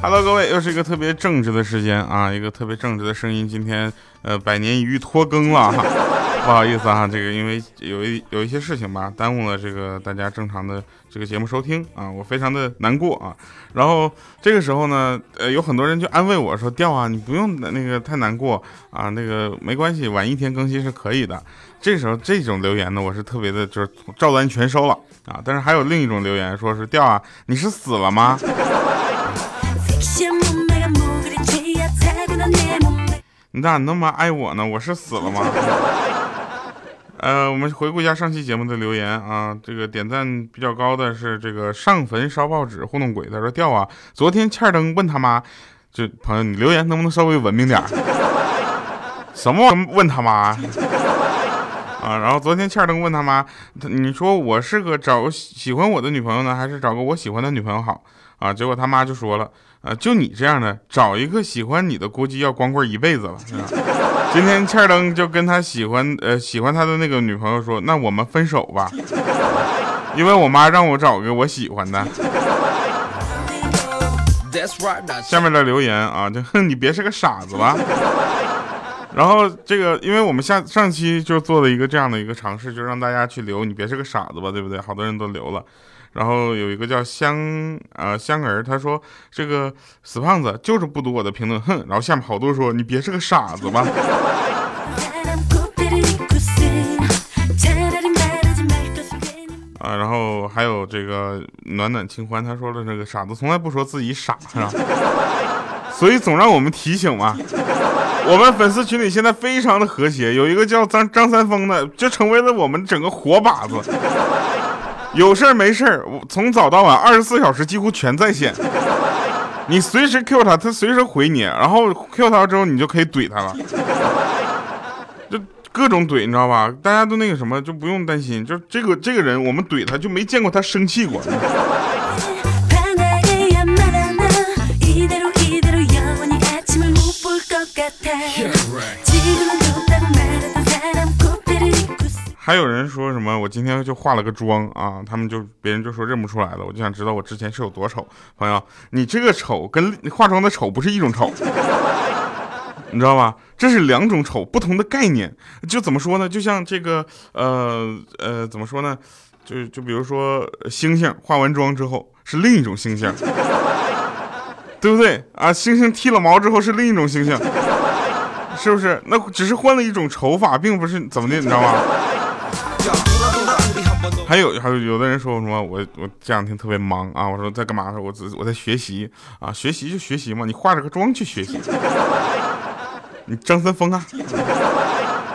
哈。Hello，各位，又是一个特别正直的时间啊，一个特别正直的声音。今天呃，百年一遇拖更了哈，不好意思啊，这个因为有一有一些事情吧，耽误了这个大家正常的这个节目收听啊，我非常的难过啊。然后这个时候呢，呃，有很多人就安慰我说：“调啊，你不用那个太难过啊，那个没关系，晚一天更新是可以的。”这时候这种留言呢，我是特别的，就是照单全收了啊。但是还有另一种留言，说是调啊，你是死了吗？你咋那么爱我呢？我是死了吗？呃，我们回顾一下上期节目的留言啊，这个点赞比较高的是这个上坟烧报纸糊弄鬼，他说掉啊，昨天欠灯问他妈，就朋友你留言能不能稍微文明点？什么问他妈？啊，然后昨天欠灯问他妈，你说我是个找喜欢我的女朋友呢，还是找个我喜欢的女朋友好？啊，结果他妈就说了，啊，就你这样的，找一个喜欢你的，估计要光棍一辈子了。今天欠灯就跟他喜欢，呃，喜欢他的那个女朋友说，那我们分手吧，因为我妈让我找个我喜欢的。下面的留言啊，就哼，你别是个傻子吧。然后这个，因为我们下上期就做了一个这样的一个尝试，就让大家去留，你别是个傻子吧，对不对？好多人都留了。然后有一个叫香呃香儿，他说这个死胖子就是不读我的评论，哼。然后下面好多说你别是个傻子吧。啊，然后还有这个暖暖清欢，他说了这个傻子从来不说自己傻，是吧？所以总让我们提醒嘛。我们粉丝群里现在非常的和谐，有一个叫张张三丰的，就成为了我们整个活靶子。有事儿没事儿，我从早到晚二十四小时几乎全在线。你随时 Q 他，他随时回你，然后 Q 他之后，你就可以怼他了。就各种怼，你知道吧？大家都那个什么，就不用担心。就这个这个人，我们怼他就没见过他生气过。还有人说什么？我今天就化了个妆啊，他们就别人就说认不出来了。我就想知道我之前是有多丑。朋友，你这个丑跟化妆的丑不是一种丑，你知道吧？这是两种丑，不同的概念。就怎么说呢？就像这个呃呃，怎么说呢？就就比如说星星化完妆之后是另一种星星，对不对啊？星星剃了毛之后是另一种星星，是不是？那只是换了一种丑法，并不是怎么的，你知道吗？还有还有有的人说什么我我这两天特别忙啊，我说在干嘛？我只我在学习啊，学习就学习嘛，你化着个妆去学习，你张三丰啊。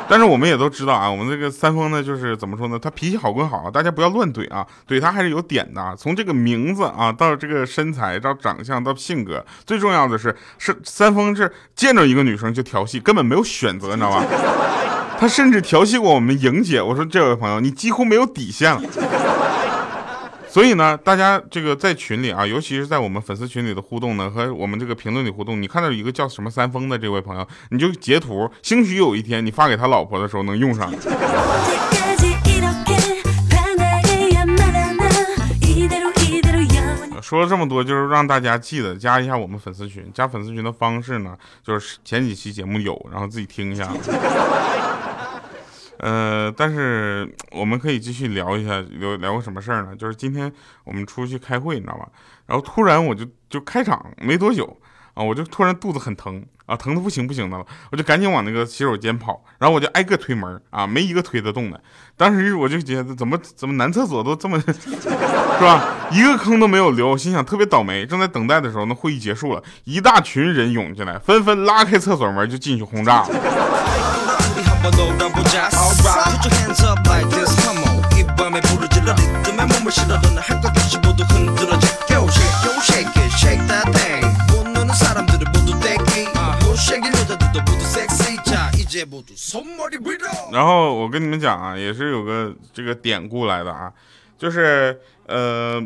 但是我们也都知道啊，我们这个三丰呢，就是怎么说呢？他脾气好归好，大家不要乱怼啊，怼他还是有点的。从这个名字啊，到这个身材，到长相，到性格，最重要的是是三丰是见着一个女生就调戏，根本没有选择，你知道吧？他甚至调戏过我们莹姐，我说这位朋友，你几乎没有底线了。所以呢，大家这个在群里啊，尤其是在我们粉丝群里的互动呢，和我们这个评论里互动，你看到一个叫什么三丰的这位朋友，你就截图，兴许有一天你发给他老婆的时候能用上。说了这么多，就是让大家记得加一下我们粉丝群。加粉丝群的方式呢，就是前几期节目有，然后自己听一下。呃，但是我们可以继续聊一下，聊聊个什么事儿呢？就是今天我们出去开会，你知道吧？然后突然我就就开场没多久啊，我就突然肚子很疼啊，疼的不行不行的了，我就赶紧往那个洗手间跑，然后我就挨个推门啊，没一个推得动的。当时我就觉得怎么怎么男厕所都这么 是吧？一个坑都没有留，心想特别倒霉。正在等待的时候，那会议结束了，一大群人涌进来，纷纷拉开厕所门就进去轰炸了。然后我跟你们讲啊，也是有个这个典故来的啊，就是呃，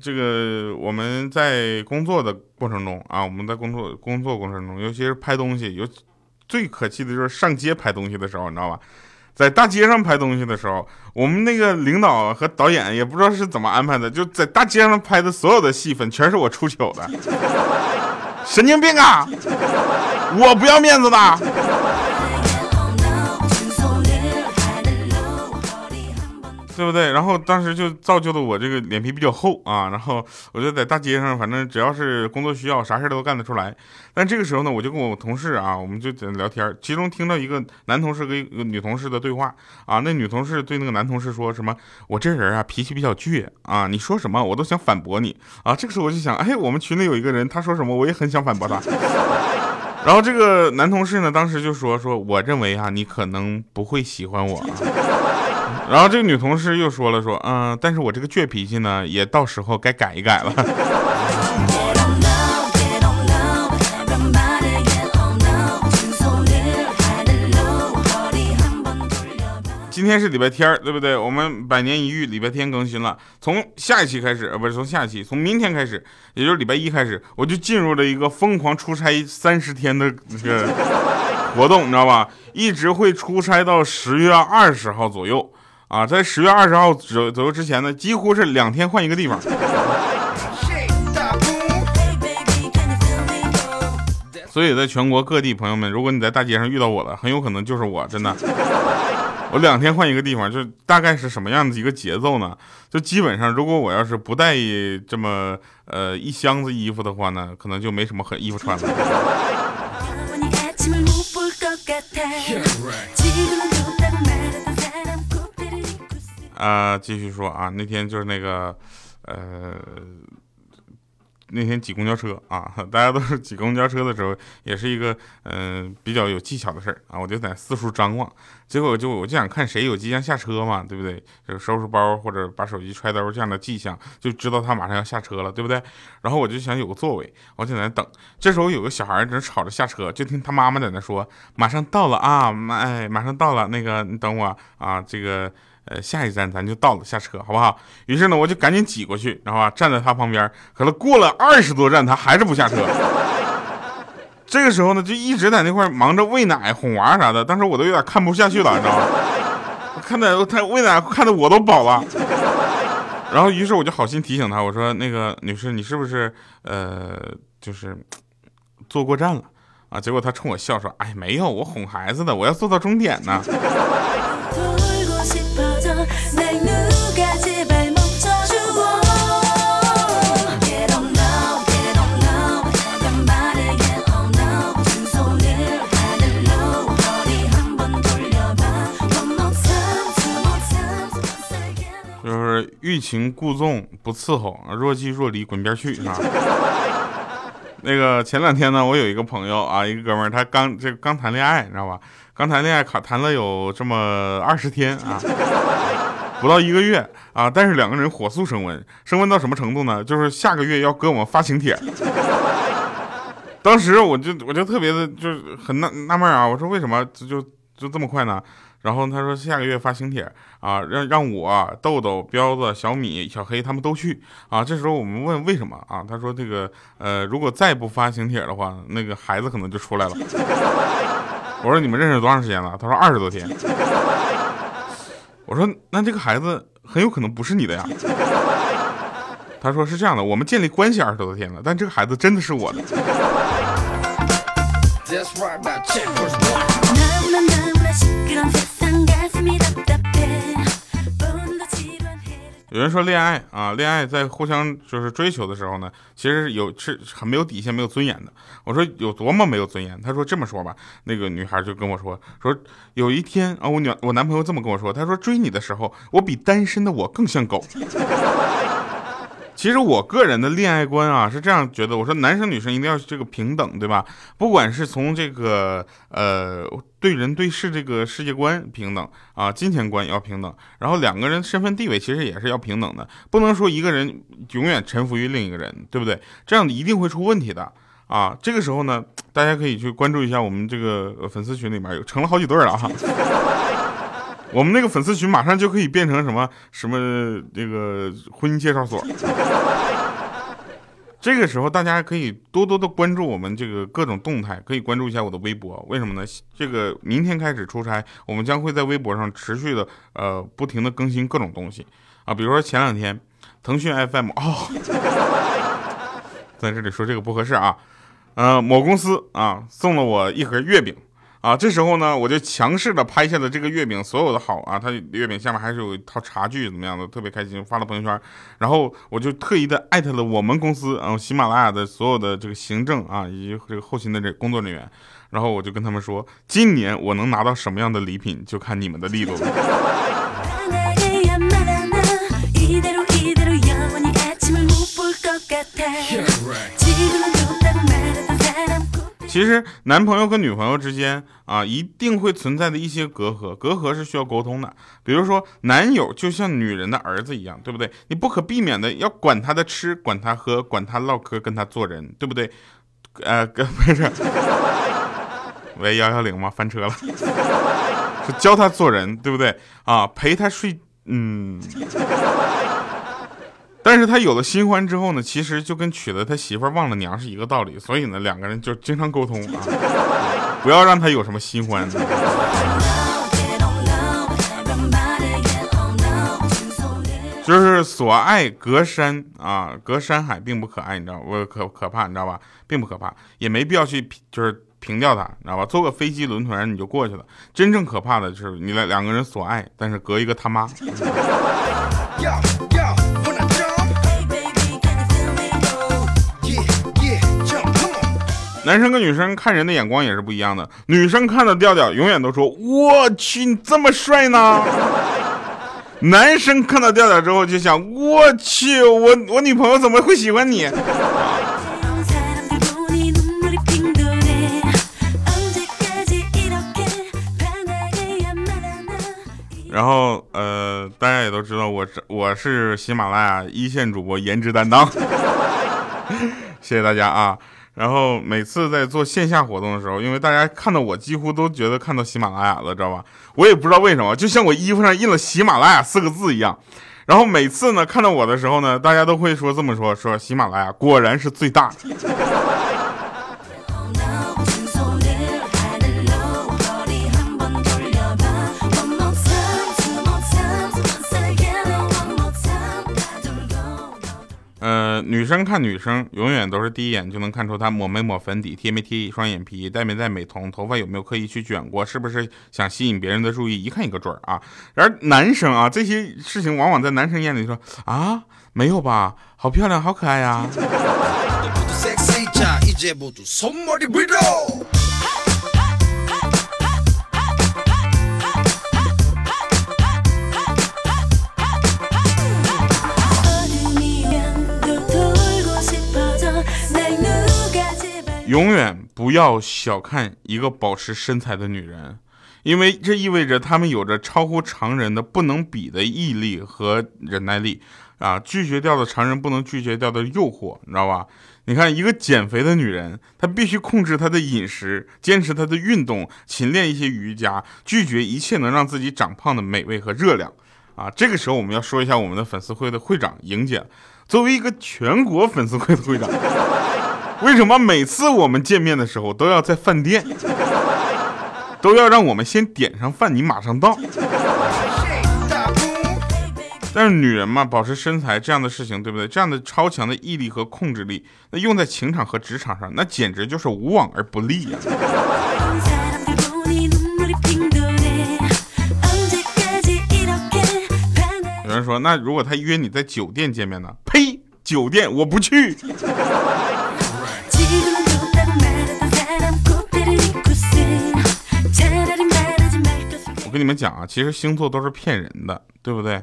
这个我们在工作的过程中啊，我们在工作工作过程中，尤其是拍东西，尤最可气的就是上街拍东西的时候，你知道吧？在大街上拍东西的时候，我们那个领导和导演也不知道是怎么安排的，就在大街上拍的所有的戏份全是我出糗的，神经病啊！我不要面子的。对不对？然后当时就造就了我这个脸皮比较厚啊。然后我就在大街上，反正只要是工作需要，啥事都干得出来。但这个时候呢，我就跟我同事啊，我们就在聊天，其中听到一个男同事跟一个女同事的对话啊。那女同事对那个男同事说什么：“我这人啊，脾气比较倔啊，你说什么我都想反驳你啊。”这个时候我就想，哎，我们群里有一个人，他说什么我也很想反驳他。然后这个男同事呢，当时就说：“说我认为啊，你可能不会喜欢我。”然后这个女同事又说了说，嗯，但是我这个倔脾气呢，也到时候该改一改了。今天是礼拜天对不对？我们百年一遇礼拜天更新了。从下一期开始，呃，不是从下一期，从明天开始，也就是礼拜一开始，我就进入了一个疯狂出差三十天的这个 活动，你知道吧？一直会出差到十月二十号左右。啊，在十月二十号左左右之前呢，几乎是两天换一个地方。所以，在全国各地，朋友们，如果你在大街上遇到我了，很有可能就是我，真的。我两天换一个地方，就大概是什么样的一个节奏呢？就基本上，如果我要是不带这么呃一箱子衣服的话呢，可能就没什么很衣服穿了。啊，继续说啊，那天就是那个，呃，那天挤公交车啊，大家都是挤公交车的时候，也是一个嗯比较有技巧的事儿啊。我就在四处张望，结果就我就想看谁有即将下车嘛，对不对？就是收拾包或者把手机揣兜这样的迹象，就知道他马上要下车了，对不对？然后我就想有个座位，我就在那等。这时候有个小孩正吵着下车，就听他妈妈在那说：“马上到了啊，哎，马上到了，那个你等我啊，这个。”呃，下一站咱就到了，下车好不好？于是呢，我就赶紧挤过去，然后啊，站在他旁边。可是过了二十多站，他还是不下车。这个时候呢，就一直在那块忙着喂奶、哄娃啥的。当时我都有点看不下去了，你知道吗？看的他喂奶，看的我都饱了。然后，于是我就好心提醒他，我说：“那个女士，你是不是呃，就是坐过站了啊？”结果他冲我笑说：“哎，没有，我哄孩子的，我要坐到终点呢。”欲擒故纵不伺候，若即若离滚边去啊！那个前两天呢，我有一个朋友啊，一个哥们儿，他刚这刚谈恋爱，你知道吧？刚谈恋爱，卡谈了有这么二十天啊，不到一个月啊，但是两个人火速升温，升温到什么程度呢？就是下个月要给我们发请帖。当时我就我就特别的，就是很纳纳闷啊，我说为什么就就这么快呢？然后他说下个月发请帖啊，让让我豆豆、彪子、小米、小黑他们都去啊。这时候我们问为什么啊？他说这个呃，如果再不发请帖的话，那个孩子可能就出来了。我说你们认识多长时间了？他说二十多天。我说那这个孩子很有可能不是你的呀。他说是这样的，我们建立关系二十多天了，但这个孩子真的是我的。有人说恋爱啊，恋爱在互相就是追求的时候呢，其实有是很没有底线、没有尊严的。我说有多么没有尊严？他说这么说吧，那个女孩就跟我说说，有一天啊，我女我男朋友这么跟我说，他说追你的时候，我比单身的我更像狗。其实我个人的恋爱观啊是这样觉得，我说男生女生一定要这个平等，对吧？不管是从这个呃对人对事这个世界观平等啊，金钱观也要平等，然后两个人身份地位其实也是要平等的，不能说一个人永远臣服于另一个人，对不对？这样一定会出问题的啊！这个时候呢，大家可以去关注一下我们这个粉丝群里面有成了好几对了哈。我们那个粉丝群马上就可以变成什么什么这个婚姻介绍所。这个时候大家可以多多的关注我们这个各种动态，可以关注一下我的微博。为什么呢？这个明天开始出差，我们将会在微博上持续的呃不停的更新各种东西啊，比如说前两天腾讯 FM 哦，在这里说这个不合适啊，呃某公司啊送了我一盒月饼。啊，这时候呢，我就强势的拍下了这个月饼所有的好啊，它月饼下面还是有一套茶具，怎么样的，特别开心，发了朋友圈。然后我就特意的艾特了我们公司啊，喜马拉雅的所有的这个行政啊，以及这个后勤的这工作人员。然后我就跟他们说，今年我能拿到什么样的礼品，就看你们的力度了。其实男朋友和女朋友之间啊，一定会存在的一些隔阂，隔阂是需要沟通的。比如说，男友就像女人的儿子一样，对不对？你不可避免的要管他的吃，管他喝，管他唠嗑，跟他做人，对不对？呃，不是，喂幺幺零吗？翻车了，是教他做人，对不对？啊，陪他睡，嗯。但是他有了新欢之后呢，其实就跟娶了他媳妇忘了娘是一个道理，所以呢，两个人就经常沟通啊，不要让他有什么新欢。就是所爱隔山啊，隔山海并不可爱，你知道我可可怕，你知道吧？并不可怕，也没必要去就是平掉他，你知道吧？坐个飞机轮船你就过去了。真正可怕的就是你俩两个人所爱，但是隔一个他妈。男生跟女生看人的眼光也是不一样的。女生看到调调，永远都说：“我去，你这么帅呢。”男生看到调调之后就想：“我去，我我女朋友怎么会喜欢你？” 然后呃，大家也都知道，我是我是喜马拉雅一线主播，颜值担当。谢谢大家啊。然后每次在做线下活动的时候，因为大家看到我几乎都觉得看到喜马拉雅了，知道吧？我也不知道为什么，就像我衣服上印了喜马拉雅四个字一样。然后每次呢看到我的时候呢，大家都会说这么说：说喜马拉雅果然是最大。女生看女生，永远都是第一眼就能看出她抹没抹粉底、贴没贴双眼皮、戴没戴美瞳、头发有没有刻意去卷过、是不是想吸引别人的注意，一看一个准儿啊。而男生啊，这些事情往往在男生眼里说啊，没有吧，好漂亮，好可爱呀。永远不要小看一个保持身材的女人，因为这意味着她们有着超乎常人的不能比的毅力和忍耐力啊！拒绝掉的常人不能拒绝掉的诱惑，你知道吧？你看，一个减肥的女人，她必须控制她的饮食，坚持她的运动，勤练一些瑜伽，拒绝一切能让自己长胖的美味和热量啊！这个时候，我们要说一下我们的粉丝会的会长莹姐，作为一个全国粉丝会的会长。为什么每次我们见面的时候都要在饭店，都要让我们先点上饭，你马上到？但是女人嘛，保持身材这样的事情，对不对？这样的超强的毅力和控制力，那用在情场和职场上，那简直就是无往而不利呀。有人说，那如果他约你在酒店见面呢？呸！酒店我不去。我跟你们讲啊，其实星座都是骗人的，对不对？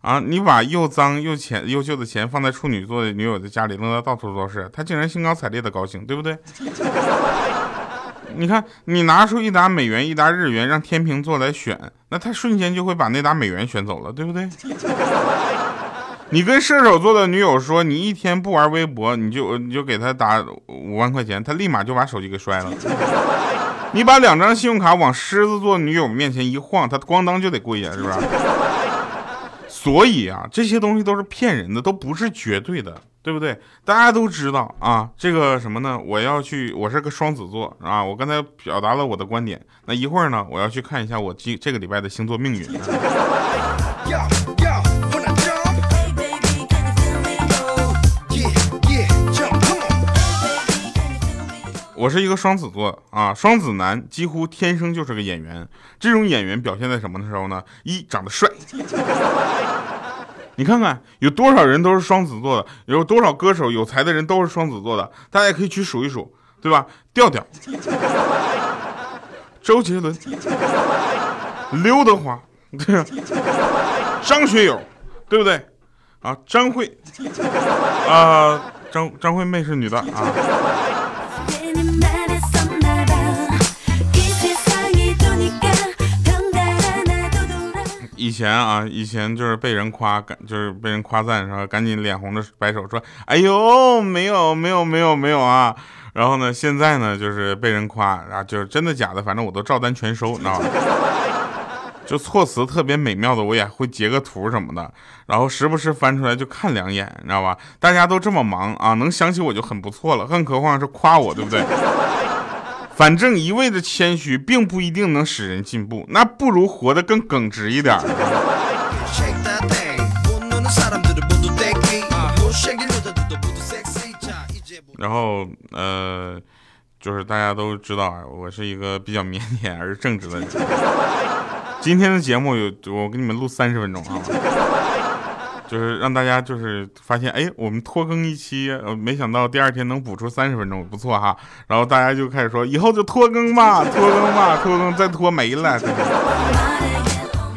啊，你把又脏又钱又旧的钱放在处女座的女友的家里，扔的到处都是，她竟然兴高采烈的高兴，对不对？你看，你拿出一沓美元一沓日元让天秤座来选，那他瞬间就会把那沓美元选走了，对不对？你跟射手座的女友说，你一天不玩微博，你就你就给他打五万块钱，他立马就把手机给摔了。你把两张信用卡往狮子座女友面前一晃，他咣当就得跪下，是不是？所以啊，这些东西都是骗人的，都不是绝对的，对。不对？大家都知道啊，这个什么呢？我要去，我是个双子座啊。我刚才表达了我的观点，那一会儿呢，我要去看一下我今这个礼拜的星座命运。我是一个双子座啊，双子男几乎天生就是个演员。这种演员表现在什么的时候呢？一长得帅，你看看有多少人都是双子座的，有多少歌手有才的人都是双子座的，大家可以去数一数，对吧？调调、周杰伦、刘德华，对啊，张学友，对不对？啊，张惠，啊，张张惠妹是女的啊。以前啊，以前就是被人夸，赶就是被人夸赞，是吧？赶紧脸红着摆手说：“哎呦，没有，没有，没有，没有啊！”然后呢，现在呢，就是被人夸啊，就是真的假的，反正我都照单全收，你知道吗？就措辞特别美妙的，我也会截个图什么的，然后时不时翻出来就看两眼，你知道吧？大家都这么忙啊，能想起我就很不错了，更何况是夸我，对不对？反正一味的谦虚，并不一定能使人进步，那不如活得更耿直一点。然后，呃，就是大家都知道啊，我是一个比较腼腆而正直的人。今天的节目有，我给你们录三十分钟啊。就是让大家就是发现，哎，我们拖更一期，呃，没想到第二天能补出三十分钟，不错哈。然后大家就开始说，以后就拖更吧，拖更吧，拖更再拖没了。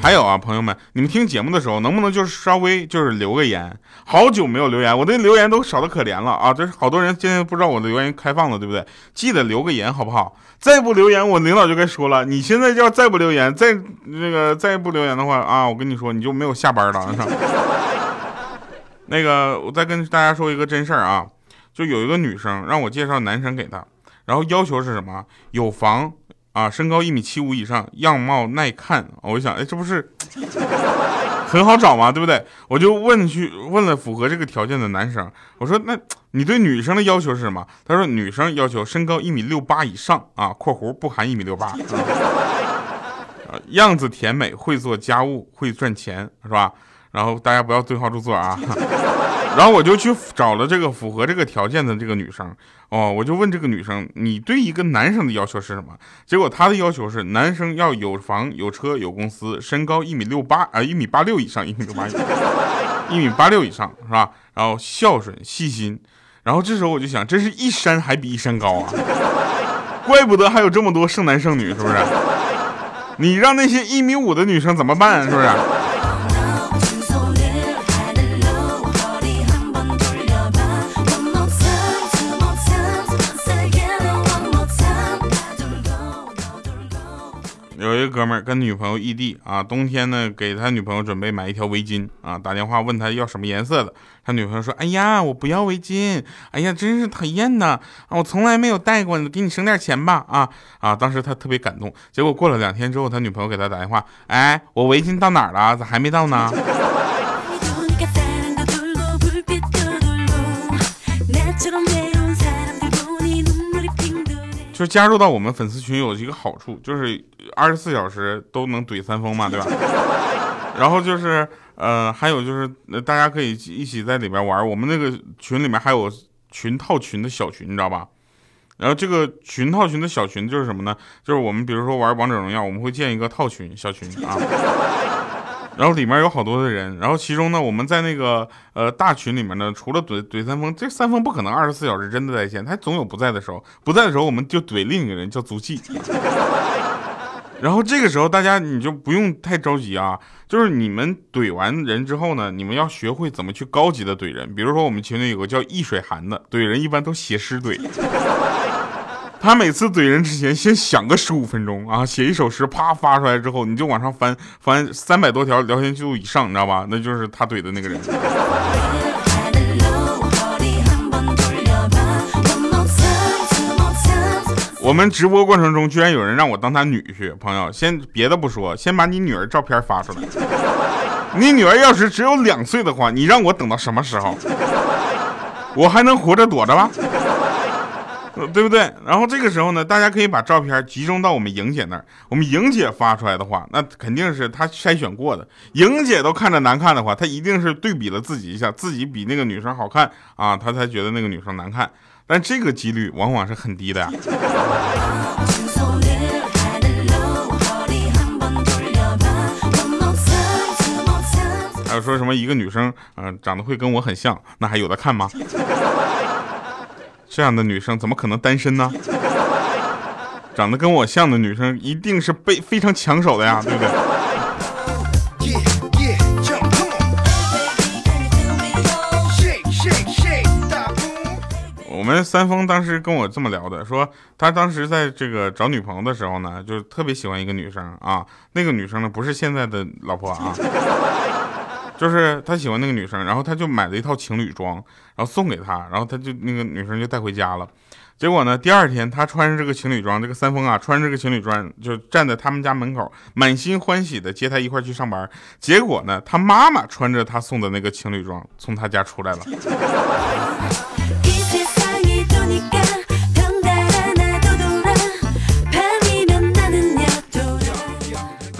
还有啊，朋友们，你们听节目的时候，能不能就是稍微就是留个言？好久没有留言，我的留言都少的可怜了啊！这是好多人现在不知道我的留言开放了，对不对？记得留个言好不好？再不留言，我领导就该说了，你现在要再不留言，再那个再不留言的话啊，我跟你说，你就没有下班了。那个，我再跟大家说一个真事儿啊，就有一个女生让我介绍男生给她，然后要求是什么？有房啊，身高一米七五以上，样貌耐看。我就想，哎，这不是 很好找吗？对不对？我就问去问了符合这个条件的男生，我说，那你对女生的要求是什么？他说，女生要求身高一米六八以上啊，（括弧不含一米六八），样子甜美，会做家务，会赚钱，是吧？然后大家不要对号入座啊！然后我就去找了这个符合这个条件的这个女生哦，我就问这个女生，你对一个男生的要求是什么？结果她的要求是男生要有房有车有公司，身高一米六八啊一米八六以上，一米六八 一米八六以上是吧？然后孝顺细心。然后这时候我就想，真是一山还比一山高啊！怪不得还有这么多剩男剩女，是不是？你让那些一米五的女生怎么办？是不是？哥们儿跟女朋友异地啊，冬天呢给他女朋友准备买一条围巾啊，打电话问他要什么颜色的，他女朋友说：“哎呀，我不要围巾，哎呀，真是讨厌呐，我从来没有戴过，给你省点钱吧。”啊啊，当时他特别感动。结果过了两天之后，他女朋友给他打电话：“哎，我围巾到哪儿了？咋还没到呢？”就加入到我们粉丝群有一个好处，就是二十四小时都能怼三封嘛，对吧？然后就是，呃，还有就是，大家可以一起在里边玩。我们那个群里面还有群套群的小群，你知道吧？然后这个群套群的小群就是什么呢？就是我们比如说玩王者荣耀，我们会建一个套群小群啊。然后里面有好多的人，然后其中呢，我们在那个呃大群里面呢，除了怼怼三丰，这三丰不可能二十四小时真的在线，他总有不在的时候，不在的时候我们就怼另一个人叫足迹。然后这个时候大家你就不用太着急啊，就是你们怼完人之后呢，你们要学会怎么去高级的怼人，比如说我们群里有个叫易水寒的，怼人一般都写诗怼。他每次怼人之前，先想个十五分钟啊，写一首诗，啪发出来之后，你就往上翻翻三百多条聊天记录以上，你知道吧？那就是他怼的那个人。我们直播过程中，居然有人让我当他女婿，朋友，先别的不说，先把你女儿照片发出来。你女儿要是只有两岁的话，你让我等到什么时候？我还能活着躲着吗？对不对？然后这个时候呢，大家可以把照片集中到我们莹姐那儿。我们莹姐发出来的话，那肯定是她筛选过的。莹姐都看着难看的话，她一定是对比了自己一下，自己比那个女生好看啊，她才觉得那个女生难看。但这个几率往往是很低的呀。还有说什么一个女生，嗯，长得会跟我很像，那还有的看吗？这样的女生怎么可能单身呢？长得跟我像的女生一定是被非常抢手的呀，对不对？我们三丰当时跟我这么聊的，说他当时在这个找女朋友的时候呢，就是特别喜欢一个女生啊，那个女生呢不是现在的老婆啊。就是他喜欢那个女生，然后他就买了一套情侣装，然后送给她，然后他就那个女生就带回家了。结果呢，第二天他穿上这个情侣装，这个三丰啊穿着这个情侣装，就站在他们家门口，满心欢喜的接她一块去上班。结果呢，他妈妈穿着他送的那个情侣装从他家出来了。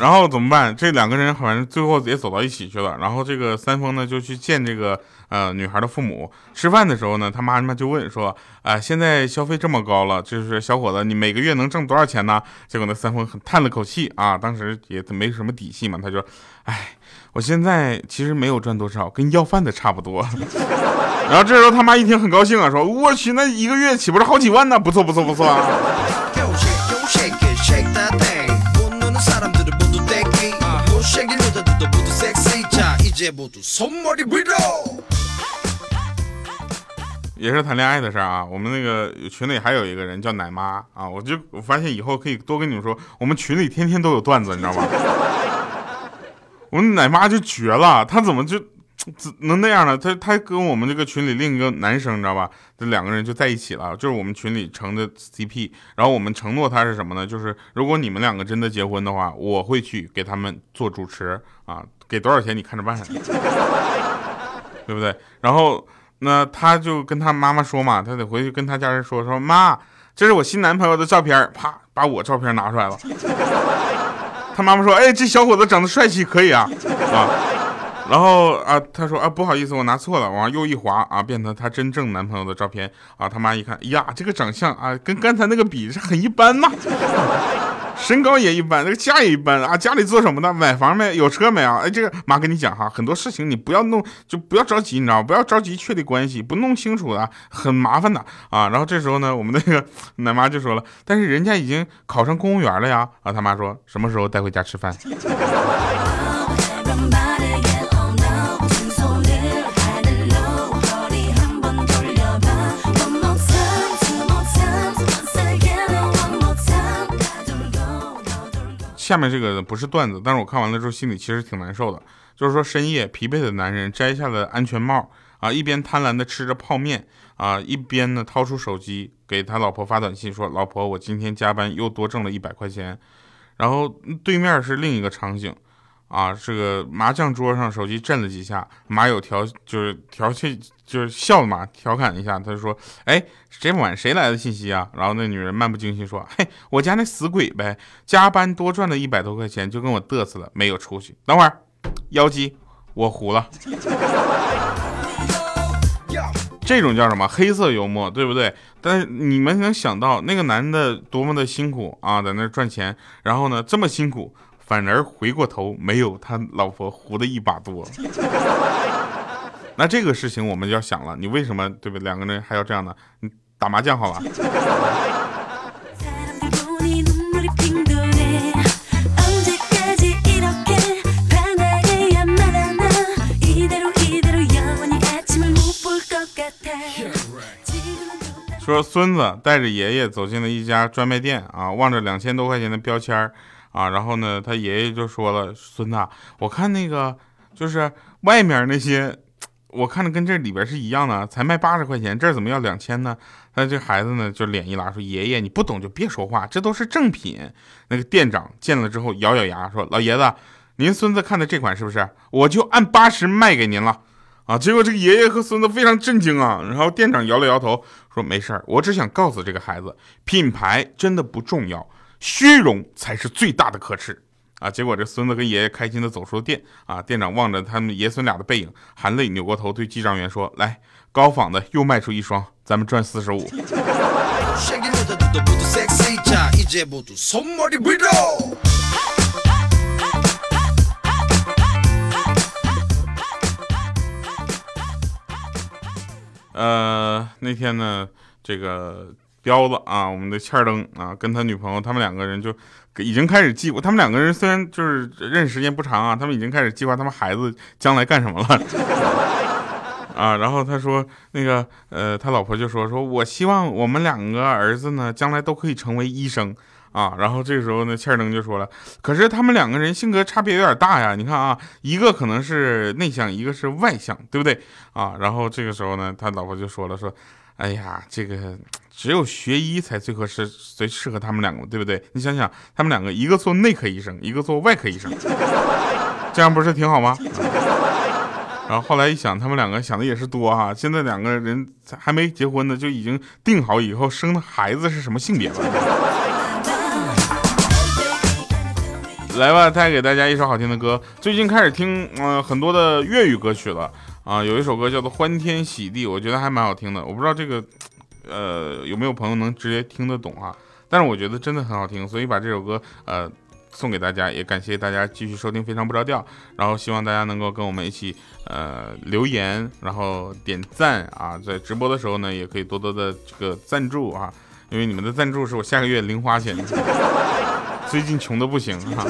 然后怎么办？这两个人好像最后也走到一起去了。然后这个三丰呢就去见这个呃女孩的父母。吃饭的时候呢，他妈妈就问说：“啊，现在消费这么高了，就是小伙子，你每个月能挣多少钱呢？”结果那三丰很叹了口气啊，当时也没什么底气嘛，他就：“哎，我现在其实没有赚多少，跟要饭的差不多。”然后这时候他妈一听很高兴啊，说：“我去，那一个月岂不是好几万呢？不错不错不错啊！”也是谈恋爱的事儿啊，我们那个群里还有一个人叫奶妈啊，我就我发现以后可以多跟你们说，我们群里天天都有段子，你知道吗？我们奶妈就绝了，她怎么就 怎能那样呢？她她跟我们这个群里另一个男生，你知道吧？这两个人就在一起了，就是我们群里成的 CP。然后我们承诺他是什么呢？就是如果你们两个真的结婚的话，我会去给他们做主持啊。给多少钱你看着办，对不对？然后那他就跟他妈妈说嘛，他得回去跟他家人说说妈，这是我新男朋友的照片，啪把我照片拿出来了。他妈妈说，哎，这小伙子长得帅气，可以啊啊。然后啊，他说啊，不好意思，我拿错了，往右一滑啊，变成他真正男朋友的照片啊。他妈一看，呀，这个长相啊，跟刚才那个比是很一般嘛。身高也一般，那个家也一般啊！家里做什么的？买房没？有车没啊？哎，这个妈跟你讲哈，很多事情你不要弄，就不要着急，你知道吗？不要着急确立关系，不弄清楚的很麻烦的啊！然后这时候呢，我们那个奶妈就说了，但是人家已经考上公务员了呀！啊，他妈说什么时候带回家吃饭？下面这个不是段子，但是我看完了之后心里其实挺难受的。就是说深夜疲惫的男人摘下了安全帽啊，一边贪婪的吃着泡面啊，一边呢掏出手机给他老婆发短信说：“老婆，我今天加班又多挣了一百块钱。”然后对面是另一个场景。啊，这个麻将桌上手机震了几下，马友调就是调戏，就是笑嘛，调侃一下，他就说：“哎，这么晚谁来的信息啊？”然后那女人漫不经心说：“嘿，我家那死鬼呗，加班多赚了一百多块钱，就跟我嘚瑟了，没有出息。等会儿，妖姬，我糊了。这种叫什么黑色幽默，对不对？但是你们能想到那个男的多么的辛苦啊，在那赚钱，然后呢，这么辛苦。反而回过头没有他老婆糊的一把多，那这个事情我们就要想了，你为什么对不对？两个人还要这样呢？你打麻将好吧。说孙子带着爷爷走进了一家专卖店啊，望着两千多块钱的标签儿。啊，然后呢，他爷爷就说了：“孙子，我看那个就是外面那些，我看着跟这里边是一样的，才卖八十块钱，这怎么要两千呢？”他这孩子呢就脸一拉，说：“爷爷，你不懂就别说话，这都是正品。”那个店长见了之后咬咬牙说：“老爷子，您孙子看的这款是不是？我就按八十卖给您了。”啊，结果这个爷爷和孙子非常震惊啊，然后店长摇了摇头说：“没事儿，我只想告诉这个孩子，品牌真的不重要，虚荣才是最大的可耻。”啊，结果这孙子跟爷爷开心的走出了店啊，店长望着他们爷孙俩的背影，含泪扭过头对记账员说：“来，高仿的又卖出一双，咱们赚四十五。”呃，那天呢，这个彪子啊，我们的欠儿灯啊，跟他女朋友，他们两个人就已经开始计划。他们两个人虽然就是认识时间不长啊，他们已经开始计划他们孩子将来干什么了。啊，然后他说那个呃，他老婆就说说，我希望我们两个儿子呢，将来都可以成为医生。啊，然后这个时候呢，欠儿灯就说了，可是他们两个人性格差别有点大呀。你看啊，一个可能是内向，一个是外向，对不对？啊，然后这个时候呢，他老婆就说了，说，哎呀，这个只有学医才最合适，最适合他们两个，对不对？你想想，他们两个一个做内科医生，一个做外科医生，这样不是挺好吗？然后后来一想，他们两个想的也是多哈，现在两个人还没结婚呢，就已经定好以后生的孩子是什么性别了。来吧，带给大家一首好听的歌。最近开始听，嗯，很多的粤语歌曲了啊。有一首歌叫做《欢天喜地》，我觉得还蛮好听的。我不知道这个，呃，有没有朋友能直接听得懂啊？但是我觉得真的很好听，所以把这首歌呃送给大家，也感谢大家继续收听《非常不着调》。然后希望大家能够跟我们一起呃留言，然后点赞啊，在直播的时候呢，也可以多多的这个赞助啊，因为你们的赞助是我下个月零花钱。最近穷的不行哈，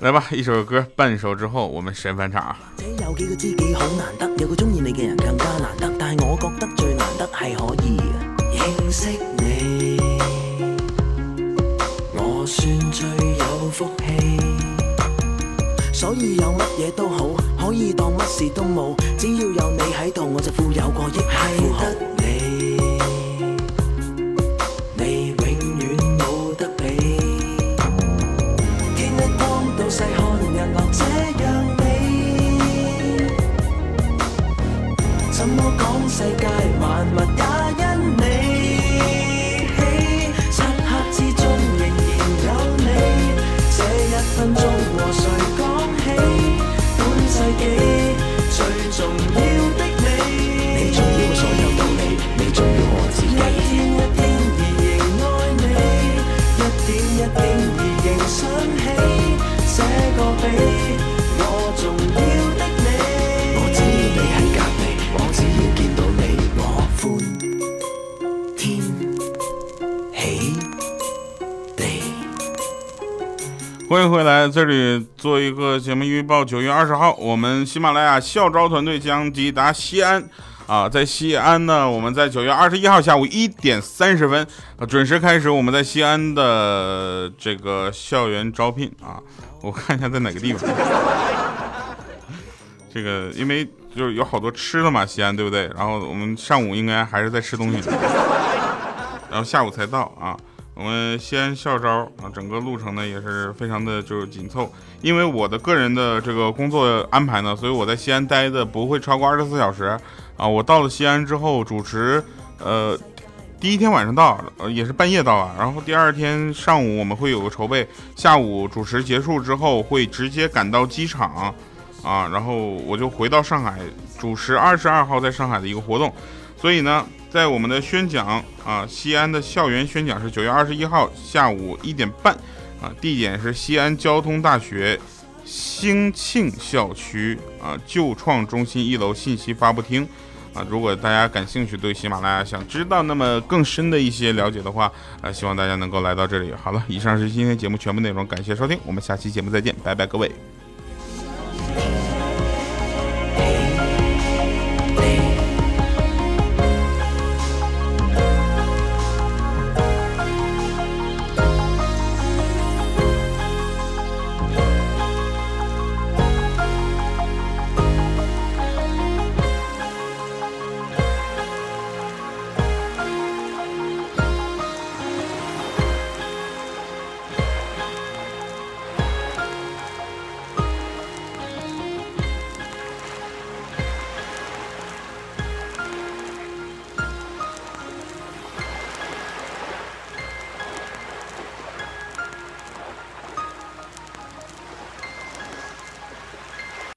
来吧，一首歌半首之后，我们神返场。可以认识你，我算最有福气。所以有乜嘢都好，可以当乜事都冇，只要有你喺度，我就富有过亿富豪。欢迎回来，这里做一个节目预报。九月二十号，我们喜马拉雅校招团队将抵达西安啊，在西安呢，我们在九月二十一号下午一点三十分准时开始我们在西安的这个校园招聘啊。我看一下在哪个地方。这个因为就是有好多吃的嘛，西安对不对？然后我们上午应该还是在吃东西，然后下午才到啊。我们西安校招啊，整个路程呢也是非常的就是紧凑，因为我的个人的这个工作安排呢，所以我在西安待的不会超过二十四小时啊。我到了西安之后主持，呃，第一天晚上到，呃也是半夜到啊，然后第二天上午我们会有个筹备，下午主持结束之后会直接赶到机场啊，然后我就回到上海主持二十二号在上海的一个活动，所以呢。在我们的宣讲啊，西安的校园宣讲是九月二十一号下午一点半啊，地点是西安交通大学兴庆校区啊旧创中心一楼信息发布厅啊。如果大家感兴趣，对喜马拉雅想知道那么更深的一些了解的话，啊，希望大家能够来到这里。好了，以上是今天节目全部内容，感谢收听，我们下期节目再见，拜拜，各位。